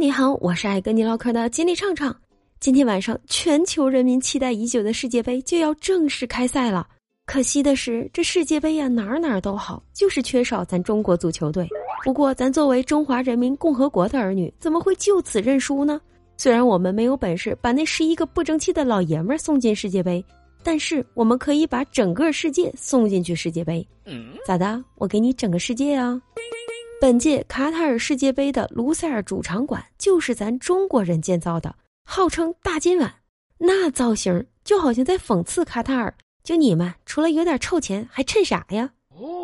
你好，我是爱跟你唠嗑的金立畅畅。今天晚上，全球人民期待已久的世界杯就要正式开赛了。可惜的是，这世界杯呀，哪儿哪儿都好，就是缺少咱中国足球队。不过，咱作为中华人民共和国的儿女，怎么会就此认输呢？虽然我们没有本事把那十一个不争气的老爷们儿送进世界杯，但是我们可以把整个世界送进去世界杯。咋的？我给你整个世界啊！本届卡塔尔世界杯的卢塞尔主场馆就是咱中国人建造的，号称“大金碗”，那造型就好像在讽刺卡塔尔。就你们除了有点臭钱，还趁啥呀？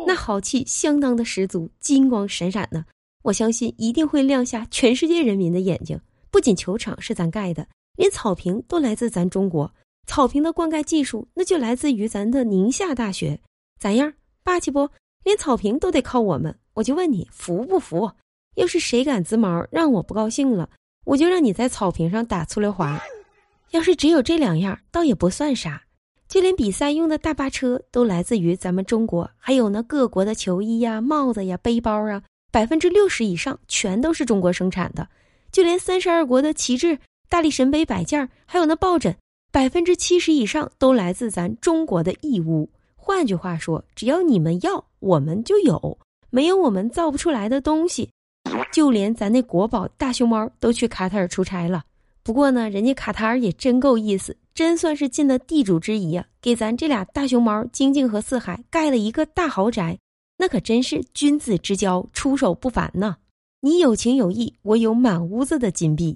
那豪气相当的十足，金光闪闪的。我相信一定会亮瞎全世界人民的眼睛。不仅球场是咱盖的，连草坪都来自咱中国。草坪的灌溉技术那就来自于咱的宁夏大学，咋样？霸气不？连草坪都得靠我们。我就问你服不服？要是谁敢滋毛，让我不高兴了，我就让你在草坪上打粗溜滑。要是只有这两样，倒也不算啥。就连比赛用的大巴车都来自于咱们中国，还有那各国的球衣呀、帽子呀、背包啊，百分之六十以上全都是中国生产的。就连三十二国的旗帜、大力神杯摆件，还有那抱枕，百分之七十以上都来自咱中国的义乌。换句话说，只要你们要，我们就有。没有我们造不出来的东西，就连咱那国宝大熊猫都去卡塔尔出差了。不过呢，人家卡塔尔也真够意思，真算是尽了地主之谊啊，给咱这俩大熊猫晶晶和四海盖了一个大豪宅，那可真是君子之交，出手不凡呢。你有情有义，我有满屋子的金币。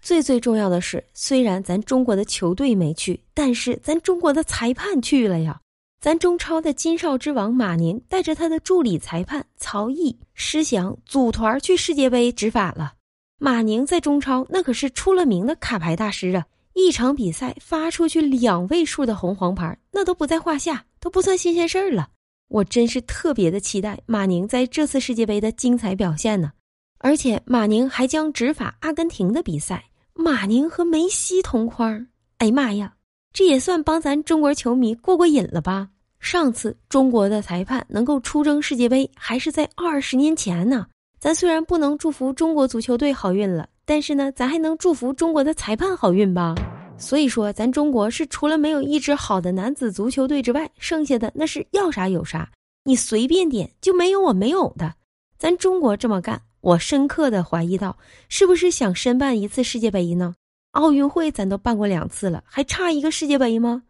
最最重要的是，虽然咱中国的球队没去，但是咱中国的裁判去了呀。咱中超的金哨之王马宁带着他的助理裁判曹毅、施翔组团去世界杯执法了。马宁在中超那可是出了名的卡牌大师啊！一场比赛发出去两位数的红黄牌，那都不在话下，都不算新鲜事儿了。我真是特别的期待马宁在这次世界杯的精彩表现呢！而且马宁还将执法阿根廷的比赛，马宁和梅西同框。哎呀妈呀！这也算帮咱中国球迷过过瘾了吧？上次中国的裁判能够出征世界杯，还是在二十年前呢。咱虽然不能祝福中国足球队好运了，但是呢，咱还能祝福中国的裁判好运吧？所以说，咱中国是除了没有一支好的男子足球队之外，剩下的那是要啥有啥，你随便点就没有我没有的。咱中国这么干，我深刻的怀疑到，是不是想申办一次世界杯呢？奥运会咱都办过两次了，还差一个世界杯吗？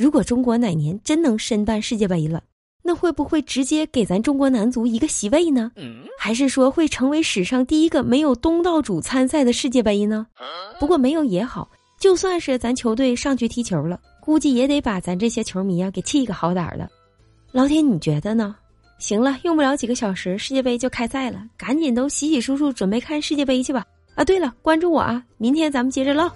如果中国哪年真能申办世界杯了，那会不会直接给咱中国男足一个席位呢？还是说会成为史上第一个没有东道主参赛的世界杯呢？不过没有也好，就算是咱球队上去踢球了，估计也得把咱这些球迷啊给气个好歹了。老铁，你觉得呢？行了，用不了几个小时，世界杯就开赛了，赶紧都洗洗漱漱，准备看世界杯去吧。啊，对了，关注我啊！明天咱们接着唠。